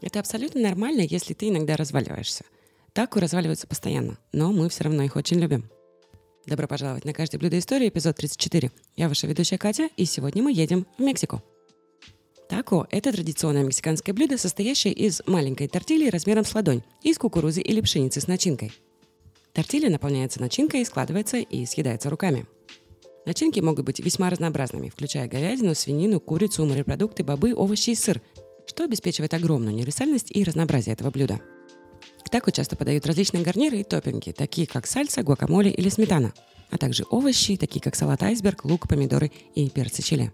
Это абсолютно нормально, если ты иногда разваливаешься. Тако разваливаются постоянно, но мы все равно их очень любим. Добро пожаловать на «Каждое блюдо истории», эпизод 34. Я ваша ведущая Катя, и сегодня мы едем в Мексику. Тако – это традиционное мексиканское блюдо, состоящее из маленькой тортильи размером с ладонь, из кукурузы или пшеницы с начинкой. Тортилья наполняется начинкой, складывается и съедается руками. Начинки могут быть весьма разнообразными, включая говядину, свинину, курицу, морепродукты, бобы, овощи и сыр, что обеспечивает огромную универсальность и разнообразие этого блюда. К тако часто подают различные гарниры и топпинги, такие как сальса, гуакамоле или сметана, а также овощи, такие как салат айсберг, лук, помидоры и перцы чили.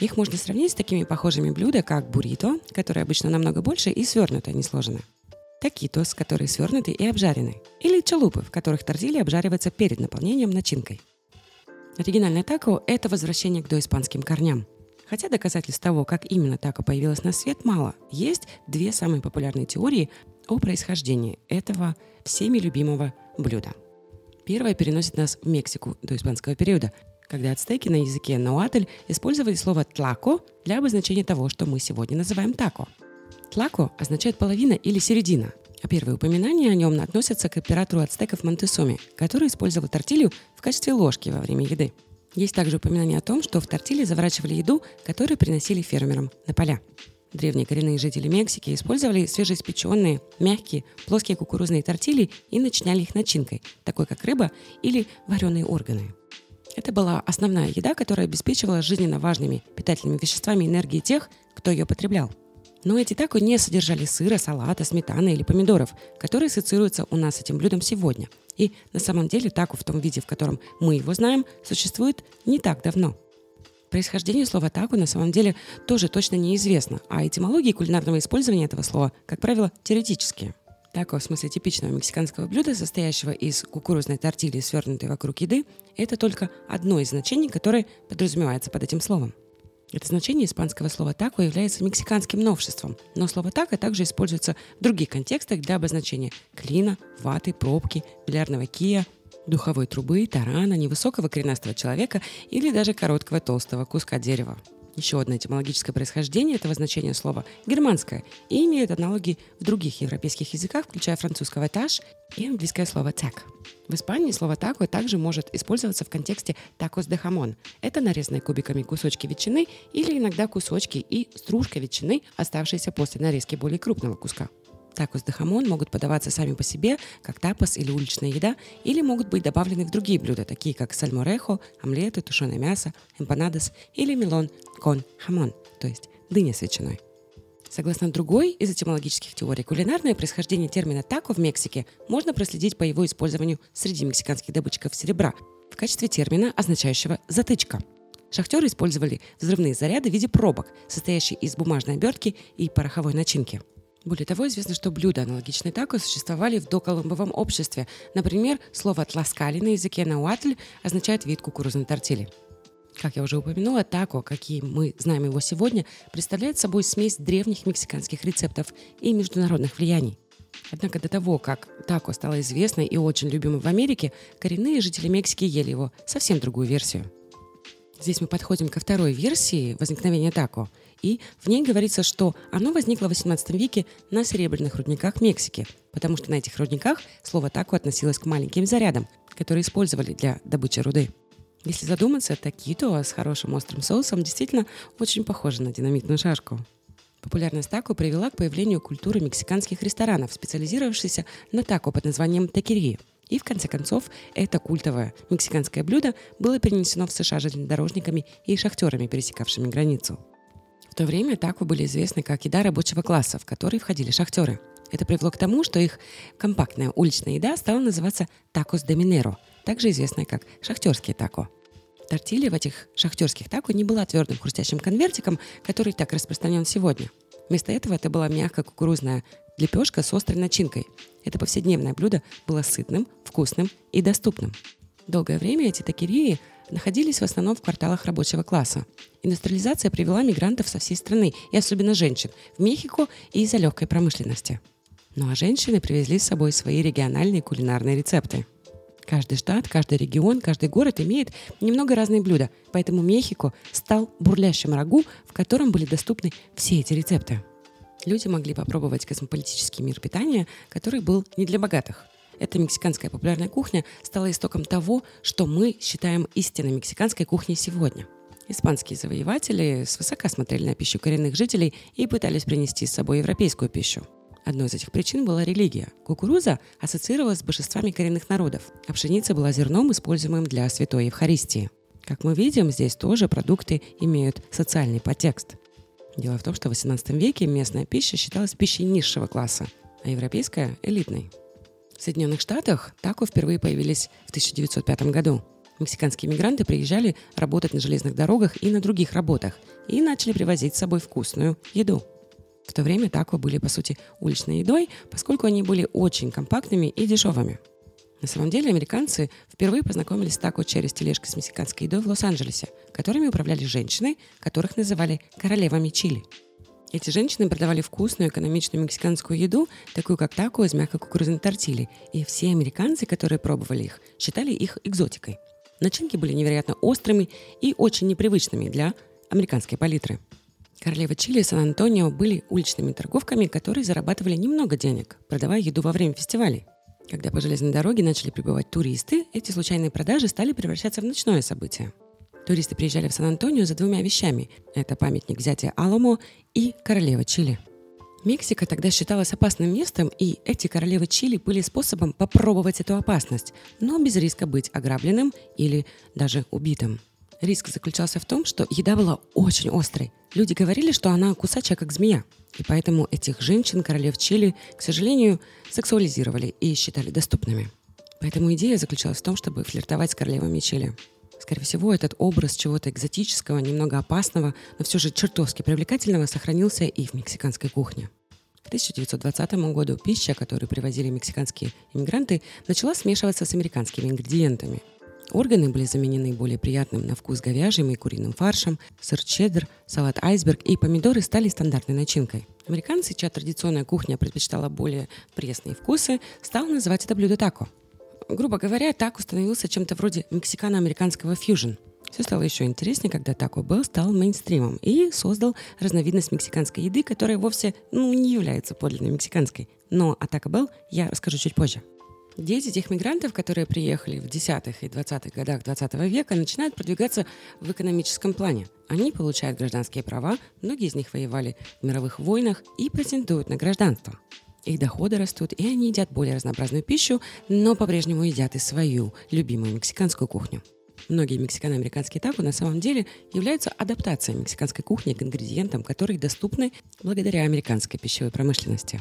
Их можно сравнить с такими похожими блюдами, как буррито, которые обычно намного больше и свернутые, а не сложены. Такитос, которые свернуты и обжарены. Или чалупы, в которых тортилья обжаривается перед наполнением начинкой. Оригинальное тако – это возвращение к доиспанским корням. Хотя доказательств того, как именно тако появилось на свет, мало. Есть две самые популярные теории о происхождении этого всеми любимого блюда. Первая переносит нас в Мексику до испанского периода, когда ацтеки на языке науатль использовали слово «тлако» для обозначения того, что мы сегодня называем тако. Тлако означает половина или середина, а первые упоминания о нем относятся к оператору ацтеков Монтесоми, который использовал тортилью в качестве ложки во время еды. Есть также упоминание о том, что в тортилье заворачивали еду, которую приносили фермерам на поля. Древние коренные жители Мексики использовали свежеиспеченные, мягкие, плоские кукурузные тортильи и начиняли их начинкой, такой как рыба или вареные органы. Это была основная еда, которая обеспечивала жизненно важными питательными веществами энергии тех, кто ее потреблял. Но эти тако не содержали сыра, салата, сметаны или помидоров, которые ассоциируются у нас с этим блюдом сегодня. И на самом деле тако в том виде, в котором мы его знаем, существует не так давно. Происхождение слова тако на самом деле тоже точно неизвестно, а этимологии кулинарного использования этого слова, как правило, теоретические. Тако, в смысле типичного мексиканского блюда, состоящего из кукурузной тортильи, свернутой вокруг еды, это только одно из значений, которое подразумевается под этим словом. Это значение испанского слова «тако» является мексиканским новшеством, но слово «тако» также используется в других контекстах для обозначения клина, ваты, пробки, бильярдного кия, духовой трубы, тарана, невысокого коренастого человека или даже короткого толстого куска дерева. Еще одно этимологическое происхождение этого значения слова – германское и имеет аналоги в других европейских языках, включая французского «таш» и английское слово «так». В Испании слово «тако» также может использоваться в контексте «такос де хамон». Это нарезанные кубиками кусочки ветчины или иногда кусочки и стружка ветчины, оставшиеся после нарезки более крупного куска. Tacos de jamón могут подаваться сами по себе, как тапас или уличная еда, или могут быть добавлены в другие блюда, такие как сальморехо, омлеты, тушеное мясо, эмпанадос или melón con jamón, то есть дыня с ветчиной. Согласно другой из этимологических теорий, кулинарное происхождение термина «тако» в Мексике можно проследить по его использованию среди мексиканских добытчиков серебра в качестве термина, означающего «затычка». Шахтеры использовали взрывные заряды в виде пробок, состоящие из бумажной обертки и пороховой начинки – более того, известно, что блюда, аналогичные тако, существовали в доколумбовом обществе. Например, слово «тласкали» на языке науатль означает вид кукурузной тортили. Как я уже упомянула, тако, какие мы знаем его сегодня, представляет собой смесь древних мексиканских рецептов и международных влияний. Однако до того, как тако стало известной и очень любимой в Америке, коренные жители Мексики ели его совсем другую версию. Здесь мы подходим ко второй версии возникновения тако – и в ней говорится, что оно возникло в XVIII веке на серебряных рудниках Мексики, потому что на этих рудниках слово «тако» относилось к маленьким зарядам, которые использовали для добычи руды. Если задуматься, такито с хорошим острым соусом действительно очень похоже на динамитную шашку. Популярность тако привела к появлению культуры мексиканских ресторанов, специализировавшихся на тако под названием такерия. И в конце концов, это культовое мексиканское блюдо было перенесено в США железнодорожниками и шахтерами, пересекавшими границу. В то время тако были известны как еда рабочего класса, в который входили шахтеры. Это привело к тому, что их компактная уличная еда стала называться такос де минеро, также известная как шахтерские тако. Тортилья в этих шахтерских тако не была твердым хрустящим конвертиком, который так распространен сегодня. Вместо этого это была мягкая кукурузная лепешка с острой начинкой. Это повседневное блюдо было сытным, вкусным и доступным. Долгое время эти такерии находились в основном в кварталах рабочего класса. Индустриализация привела мигрантов со всей страны, и особенно женщин, в Мехико и из-за легкой промышленности. Ну а женщины привезли с собой свои региональные кулинарные рецепты. Каждый штат, каждый регион, каждый город имеет немного разные блюда, поэтому Мехико стал бурлящим рагу, в котором были доступны все эти рецепты. Люди могли попробовать космополитический мир питания, который был не для богатых. Эта мексиканская популярная кухня стала истоком того, что мы считаем истинной мексиканской кухней сегодня. Испанские завоеватели свысока смотрели на пищу коренных жителей и пытались принести с собой европейскую пищу. Одной из этих причин была религия. Кукуруза ассоциировалась с божествами коренных народов, а пшеница была зерном, используемым для святой Евхаристии. Как мы видим, здесь тоже продукты имеют социальный подтекст. Дело в том, что в XVIII веке местная пища считалась пищей низшего класса, а европейская – элитной. В Соединенных Штатах тако впервые появились в 1905 году. Мексиканские мигранты приезжали работать на железных дорогах и на других работах и начали привозить с собой вкусную еду. В то время тако были, по сути, уличной едой, поскольку они были очень компактными и дешевыми. На самом деле американцы впервые познакомились с тако через тележкой с мексиканской едой в Лос-Анджелесе, которыми управляли женщины, которых называли королевами Чили – эти женщины продавали вкусную, экономичную мексиканскую еду, такую как тако из мягкой кукурузной тортили, и все американцы, которые пробовали их, считали их экзотикой. Начинки были невероятно острыми и очень непривычными для американской палитры. Королева Чили и Сан-Антонио были уличными торговками, которые зарабатывали немного денег, продавая еду во время фестивалей. Когда по железной дороге начали прибывать туристы, эти случайные продажи стали превращаться в ночное событие – Туристы приезжали в Сан-Антонио за двумя вещами. Это памятник взятия Аламо и королева Чили. Мексика тогда считалась опасным местом, и эти королевы Чили были способом попробовать эту опасность, но без риска быть ограбленным или даже убитым. Риск заключался в том, что еда была очень острой. Люди говорили, что она кусачая, как змея. И поэтому этих женщин, королев Чили, к сожалению, сексуализировали и считали доступными. Поэтому идея заключалась в том, чтобы флиртовать с королевами Чили. Скорее всего, этот образ чего-то экзотического, немного опасного, но все же чертовски привлекательного сохранился и в мексиканской кухне. К 1920 году пища, которую привозили мексиканские иммигранты, начала смешиваться с американскими ингредиентами. Органы были заменены более приятным на вкус говяжьим и куриным фаршем, сыр чеддер, салат айсберг и помидоры стали стандартной начинкой. Американцы, чья традиционная кухня предпочитала более пресные вкусы, стали называть это блюдо тако – грубо говоря, так установился чем-то вроде мексикано-американского фьюжн. Все стало еще интереснее, когда Taco Bell стал мейнстримом и создал разновидность мексиканской еды, которая вовсе ну, не является подлинной мексиканской. Но о Taco Bell я расскажу чуть позже. Дети тех мигрантов, которые приехали в 10-х и 20-х годах 20 века, начинают продвигаться в экономическом плане. Они получают гражданские права, многие из них воевали в мировых войнах и претендуют на гражданство. Их доходы растут, и они едят более разнообразную пищу, но по-прежнему едят и свою любимую мексиканскую кухню. Многие мексикано-американские тако на самом деле являются адаптацией мексиканской кухни к ингредиентам, которые доступны благодаря американской пищевой промышленности.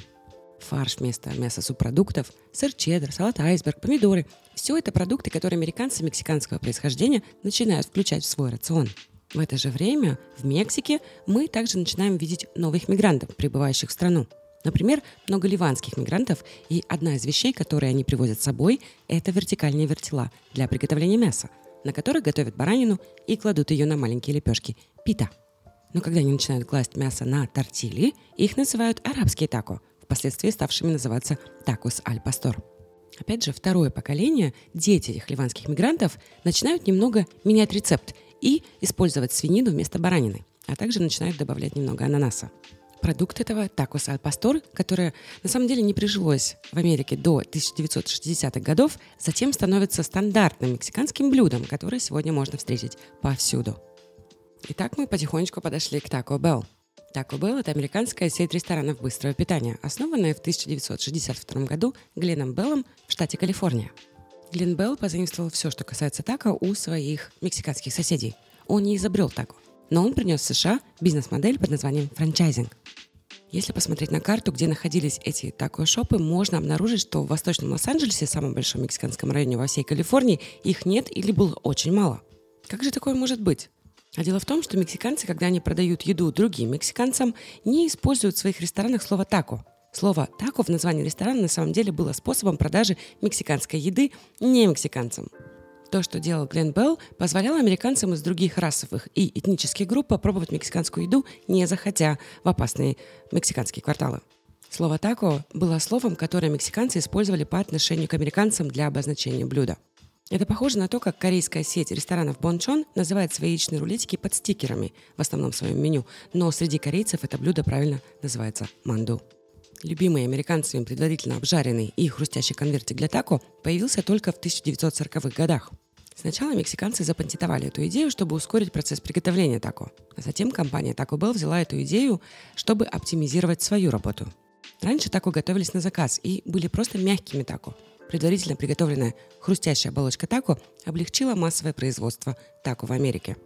Фарш вместо мяса субпродуктов, сыр чеддер, салат айсберг, помидоры – все это продукты, которые американцы мексиканского происхождения начинают включать в свой рацион. В это же время в Мексике мы также начинаем видеть новых мигрантов, прибывающих в страну – Например, много ливанских мигрантов, и одна из вещей, которые они привозят с собой, это вертикальные вертела для приготовления мяса, на которых готовят баранину и кладут ее на маленькие лепешки – пита. Но когда они начинают класть мясо на тортили, их называют арабские тако, впоследствии ставшими называться такос аль пастор. Опять же, второе поколение, дети этих ливанских мигрантов, начинают немного менять рецепт и использовать свинину вместо баранины, а также начинают добавлять немного ананаса. Продукт этого такос аль пастор, которое на самом деле не прижилось в Америке до 1960-х годов, затем становится стандартным мексиканским блюдом, которое сегодня можно встретить повсюду. Итак, мы потихонечку подошли к Taco Bell. Taco Bell – это американская сеть ресторанов быстрого питания, основанная в 1962 году Гленном Беллом в штате Калифорния. Глен Белл позаимствовал все, что касается тако, у своих мексиканских соседей. Он не изобрел тако – но он принес в США бизнес-модель под названием франчайзинг. Если посмотреть на карту, где находились эти тако-шопы, можно обнаружить, что в Восточном Лос-Анджелесе, самом большом мексиканском районе во всей Калифорнии, их нет или было очень мало. Как же такое может быть? А дело в том, что мексиканцы, когда они продают еду другим мексиканцам, не используют в своих ресторанах слово «тако». Слово «тако» в названии ресторана на самом деле было способом продажи мексиканской еды не мексиканцам. То, что делал Глен Белл, позволяло американцам из других расовых и этнических групп попробовать мексиканскую еду, не заходя в опасные мексиканские кварталы. Слово «тако» было словом, которое мексиканцы использовали по отношению к американцам для обозначения блюда. Это похоже на то, как корейская сеть ресторанов Бончон называет свои яичные рулетики под стикерами в основном своем меню, но среди корейцев это блюдо правильно называется манду. Любимый американцами предварительно обжаренный и хрустящий конвертик для тако появился только в 1940-х годах. Сначала мексиканцы запатентовали эту идею, чтобы ускорить процесс приготовления тако. А затем компания Taco Bell взяла эту идею, чтобы оптимизировать свою работу. Раньше тако готовились на заказ и были просто мягкими тако. Предварительно приготовленная хрустящая оболочка тако облегчила массовое производство тако в Америке.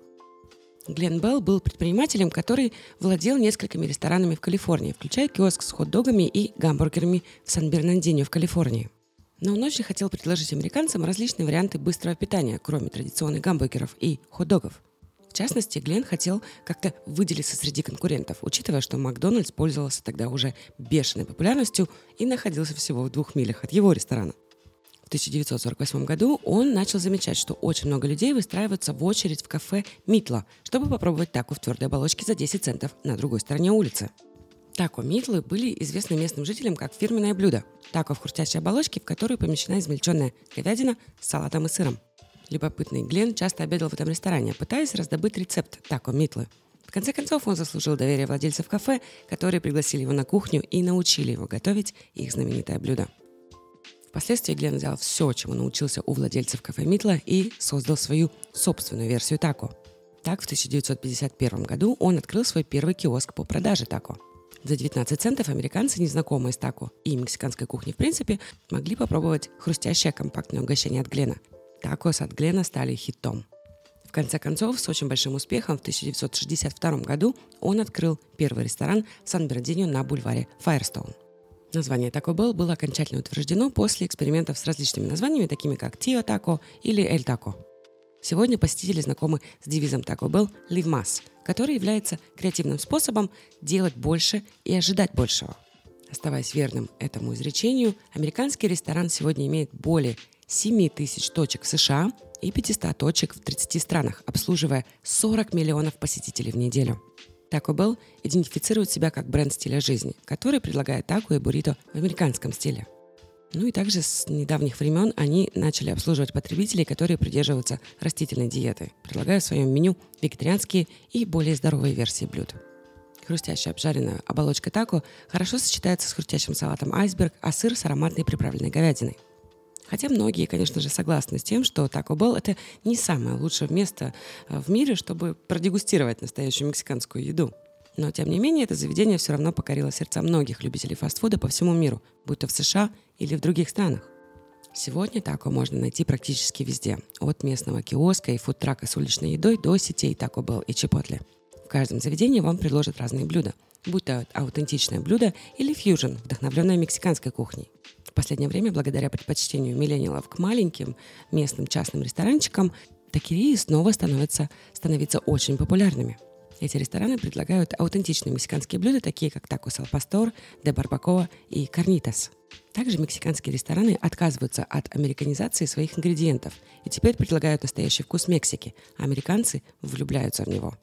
Глен Белл был предпринимателем, который владел несколькими ресторанами в Калифорнии, включая киоск с хот-догами и гамбургерами в Сан-Бернандино в Калифорнии. Но он очень хотел предложить американцам различные варианты быстрого питания, кроме традиционных гамбургеров и хот-догов. В частности, Глен хотел как-то выделиться среди конкурентов, учитывая, что Макдональдс пользовался тогда уже бешеной популярностью и находился всего в двух милях от его ресторана. В 1948 году он начал замечать, что очень много людей выстраиваются в очередь в кафе «Митла», чтобы попробовать таку в твердой оболочке за 10 центов на другой стороне улицы. Тако митлы были известны местным жителям как фирменное блюдо. Тако в хрустящей оболочке, в которую помещена измельченная говядина с салатом и сыром. Любопытный Глен часто обедал в этом ресторане, пытаясь раздобыть рецепт тако митлы. В конце концов, он заслужил доверие владельцев кафе, которые пригласили его на кухню и научили его готовить их знаменитое блюдо. Впоследствии Глен взял все, чему научился у владельцев кафе Митла и создал свою собственную версию тако. Так, в 1951 году он открыл свой первый киоск по продаже тако – за 19 центов американцы, незнакомые с тако и мексиканской кухней в принципе, могли попробовать хрустящее компактное угощение от Глена. Такос от Глена стали хитом. В конце концов, с очень большим успехом в 1962 году он открыл первый ресторан в Сан-Бернардино на бульваре Файерстоун. Название Taco Bell было окончательно утверждено после экспериментов с различными названиями, такими как Тио Тако или Эль Тако. Сегодня посетители знакомы с девизом Taco Bell «Live Mass», который является креативным способом делать больше и ожидать большего. Оставаясь верным этому изречению, американский ресторан сегодня имеет более 7 тысяч точек в США и 500 точек в 30 странах, обслуживая 40 миллионов посетителей в неделю. Taco Bell идентифицирует себя как бренд стиля жизни, который предлагает тако и буррито в американском стиле. Ну и также с недавних времен они начали обслуживать потребителей, которые придерживаются растительной диеты, предлагая в своем меню вегетарианские и более здоровые версии блюд. Хрустящая обжаренная оболочка тако хорошо сочетается с хрустящим салатом айсберг, а сыр с ароматной приправленной говядиной. Хотя многие, конечно же, согласны с тем, что Taco Bell – это не самое лучшее место э, в мире, чтобы продегустировать настоящую мексиканскую еду – но, тем не менее, это заведение все равно покорило сердца многих любителей фастфуда по всему миру, будь то в США или в других странах. Сегодня тако можно найти практически везде, от местного киоска и фудтрака с уличной едой до сетей Taco Bell и Chipotle. В каждом заведении вам предложат разные блюда, будь то аутентичное блюдо или фьюжн, вдохновленное мексиканской кухней. В последнее время, благодаря предпочтению миллениалов к маленьким местным частным ресторанчикам, такие снова становятся, становятся очень популярными – эти рестораны предлагают аутентичные мексиканские блюда, такие как такос ал пастор, де барбакоа и карнитас. Также мексиканские рестораны отказываются от американизации своих ингредиентов и теперь предлагают настоящий вкус Мексики, а американцы влюбляются в него.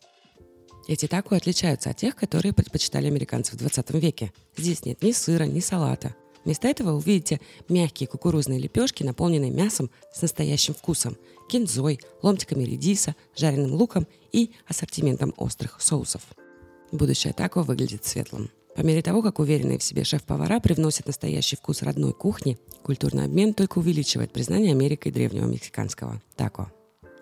Эти тако отличаются от тех, которые предпочитали американцы в 20 веке. Здесь нет ни сыра, ни салата. Вместо этого увидите мягкие кукурузные лепешки, наполненные мясом с настоящим вкусом, кинзой, ломтиками редиса, жареным луком и ассортиментом острых соусов. Будущее тако выглядит светлым. По мере того, как уверенные в себе шеф-повара привносят настоящий вкус родной кухни, культурный обмен только увеличивает признание Америкой древнего мексиканского тако.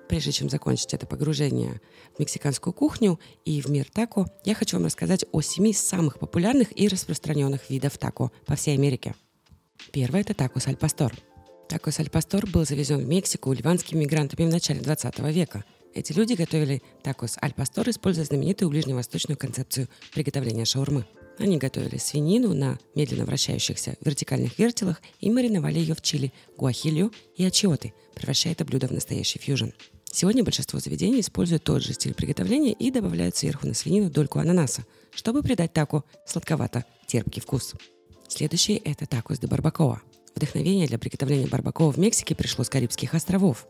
Прежде чем закончить это погружение в мексиканскую кухню и в мир тако, я хочу вам рассказать о семи самых популярных и распространенных видов тако по всей Америке. Первое – это тако саль пастор. Тако саль пастор был завезен в Мексику ливанскими мигрантами в начале 20 века. Эти люди готовили такос аль пастор, используя знаменитую ближневосточную концепцию приготовления шаурмы. Они готовили свинину на медленно вращающихся вертикальных вертелах и мариновали ее в чили, гуахилью и ачиоты, превращая это блюдо в настоящий фьюжн. Сегодня большинство заведений используют тот же стиль приготовления и добавляют сверху на свинину дольку ананаса, чтобы придать тако сладковато-терпкий вкус. Следующий – это такос де барбакоа. Вдохновение для приготовления барбакоа в Мексике пришло с Карибских островов.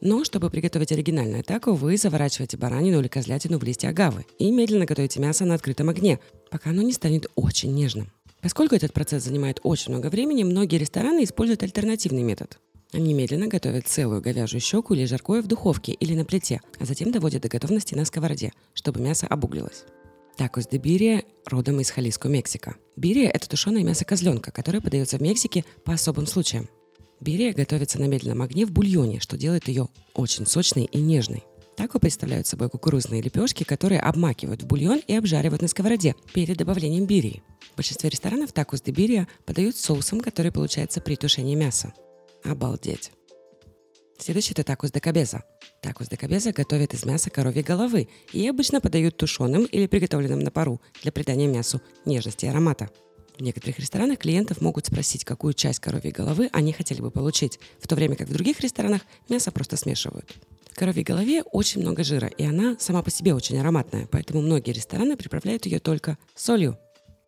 Но чтобы приготовить оригинальное тако, вы заворачиваете баранину или козлятину в листья агавы и медленно готовите мясо на открытом огне, пока оно не станет очень нежным. Поскольку этот процесс занимает очень много времени, многие рестораны используют альтернативный метод. Они медленно готовят целую говяжью щеку или жаркое в духовке или на плите, а затем доводят до готовности на сковороде, чтобы мясо обуглилось. Такос де бирия родом из Халиско, Мексика. Бирия – это тушеное мясо козленка, которое подается в Мексике по особым случаям. Бирия готовится на медленном огне в бульоне, что делает ее очень сочной и нежной. Тако представляют собой кукурузные лепешки, которые обмакивают в бульон и обжаривают на сковороде перед добавлением бирии. В большинстве ресторанов такос де бирия подают соусом, который получается при тушении мяса. Обалдеть! Следующий это такос де кабеза. Такос де кабеза готовят из мяса коровьей головы и обычно подают тушеным или приготовленным на пару для придания мясу нежности и аромата. В некоторых ресторанах клиентов могут спросить, какую часть коровьей головы они хотели бы получить, в то время как в других ресторанах мясо просто смешивают. В коровьей голове очень много жира, и она сама по себе очень ароматная, поэтому многие рестораны приправляют ее только солью.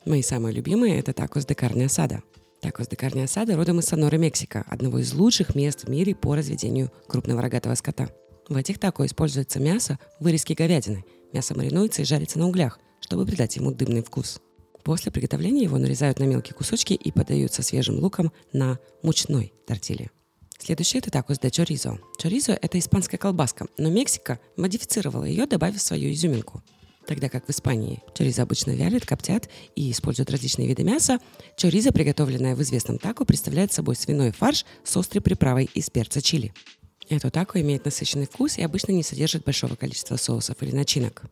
Мои самые любимые – это такос де карне асада. Такос де карне асада родом из Соноры, Мексика, одного из лучших мест в мире по разведению крупного рогатого скота. В этих тако используется мясо вырезки говядины. Мясо маринуется и жарится на углях, чтобы придать ему дымный вкус. После приготовления его нарезают на мелкие кусочки и подают со свежим луком на мучной тортилье. Следующее это такос де чоризо. Чоризо – это испанская колбаска, но Мексика модифицировала ее, добавив свою изюминку. Тогда как в Испании чоризо обычно вялят, коптят и используют различные виды мяса, чоризо, приготовленное в известном тако, представляет собой свиной фарш с острой приправой из перца чили. Это тако имеет насыщенный вкус и обычно не содержит большого количества соусов или начинок.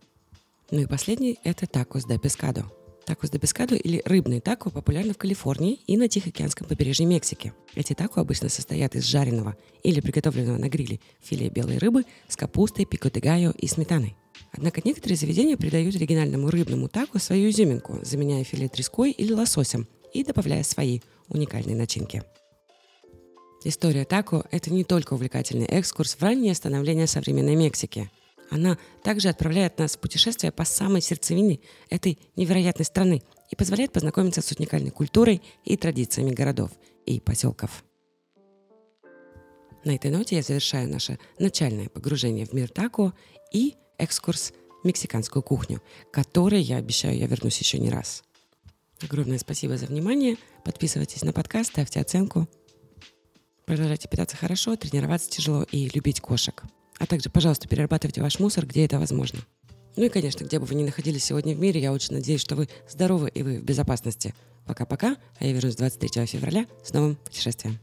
Ну и последний – это такос де пескадо. Такос де пескадо или рыбный тако популярны в Калифорнии и на Тихоокеанском побережье Мексики. Эти тако обычно состоят из жареного или приготовленного на гриле филе белой рыбы с капустой, пико и сметаной. Однако некоторые заведения придают оригинальному рыбному тако свою изюминку, заменяя филе треской или лососем и добавляя свои уникальные начинки. История тако – это не только увлекательный экскурс в раннее становление современной Мексики – она также отправляет нас в путешествие по самой сердцевине этой невероятной страны и позволяет познакомиться с уникальной культурой и традициями городов и поселков. На этой ноте я завершаю наше начальное погружение в мир тако и экскурс в мексиканскую кухню, к которой, я обещаю, я вернусь еще не раз. Огромное спасибо за внимание. Подписывайтесь на подкаст, ставьте оценку. Продолжайте питаться хорошо, тренироваться тяжело и любить кошек. А также, пожалуйста, перерабатывайте ваш мусор, где это возможно. Ну и, конечно, где бы вы ни находились сегодня в мире, я очень надеюсь, что вы здоровы и вы в безопасности. Пока-пока, а я вернусь 23 февраля с новым путешествием.